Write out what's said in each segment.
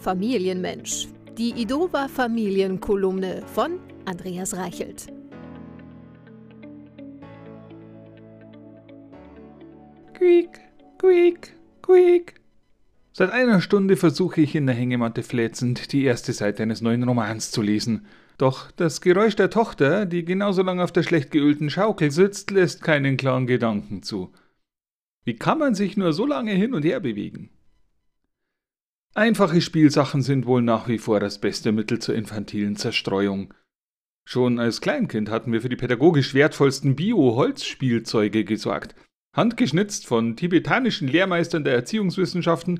Familienmensch. Die Idova Familienkolumne von Andreas Reichelt. Quiek, quiek, quiek. Seit einer Stunde versuche ich in der Hängematte fläzend die erste Seite eines neuen Romans zu lesen. Doch das Geräusch der Tochter, die genauso lange auf der schlecht geölten Schaukel sitzt, lässt keinen klaren Gedanken zu. Wie kann man sich nur so lange hin und her bewegen? Einfache Spielsachen sind wohl nach wie vor das beste Mittel zur infantilen Zerstreuung. Schon als Kleinkind hatten wir für die pädagogisch wertvollsten Bio-Holzspielzeuge gesorgt, handgeschnitzt von tibetanischen Lehrmeistern der Erziehungswissenschaften,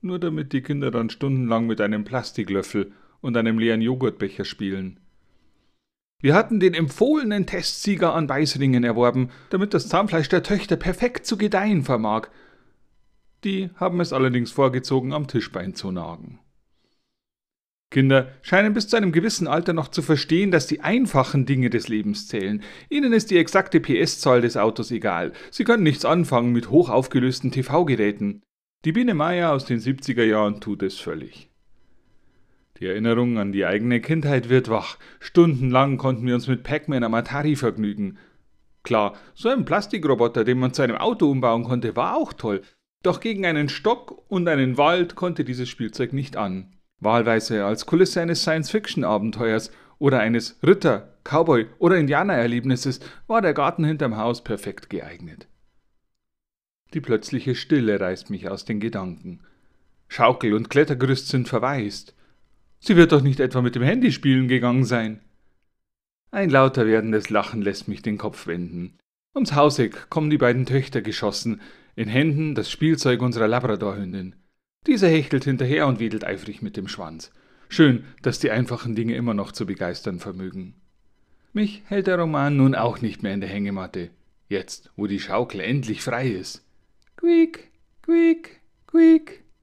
nur damit die Kinder dann stundenlang mit einem Plastiklöffel und einem leeren Joghurtbecher spielen. Wir hatten den empfohlenen Testsieger an Weißringen erworben, damit das Zahnfleisch der Töchter perfekt zu gedeihen vermag. Die haben es allerdings vorgezogen, am Tischbein zu nagen. Kinder scheinen bis zu einem gewissen Alter noch zu verstehen, dass die einfachen Dinge des Lebens zählen. Ihnen ist die exakte PS-Zahl des Autos egal. Sie können nichts anfangen mit hochaufgelösten TV-Geräten. Die Biene Meier aus den 70er Jahren tut es völlig. Die Erinnerung an die eigene Kindheit wird wach. Stundenlang konnten wir uns mit Pac-Man am Atari vergnügen. Klar, so ein Plastikroboter, den man zu einem Auto umbauen konnte, war auch toll. Doch gegen einen Stock und einen Wald konnte dieses Spielzeug nicht an. Wahlweise als Kulisse eines Science-Fiction-Abenteuers oder eines Ritter-, Cowboy- oder Indianererlebnisses war der Garten hinterm Haus perfekt geeignet. Die plötzliche Stille reißt mich aus den Gedanken. Schaukel und Klettergerüst sind verwaist. Sie wird doch nicht etwa mit dem Handy spielen gegangen sein. Ein lauter werdendes Lachen lässt mich den Kopf wenden. Ums Hauseck kommen die beiden Töchter geschossen, in Händen das Spielzeug unserer Labradorhündin. Diese hechtelt hinterher und wedelt eifrig mit dem Schwanz. Schön, dass die einfachen Dinge immer noch zu begeistern vermögen. Mich hält der Roman nun auch nicht mehr in der Hängematte, jetzt, wo die Schaukel endlich frei ist. Quiek, quiek, quiek.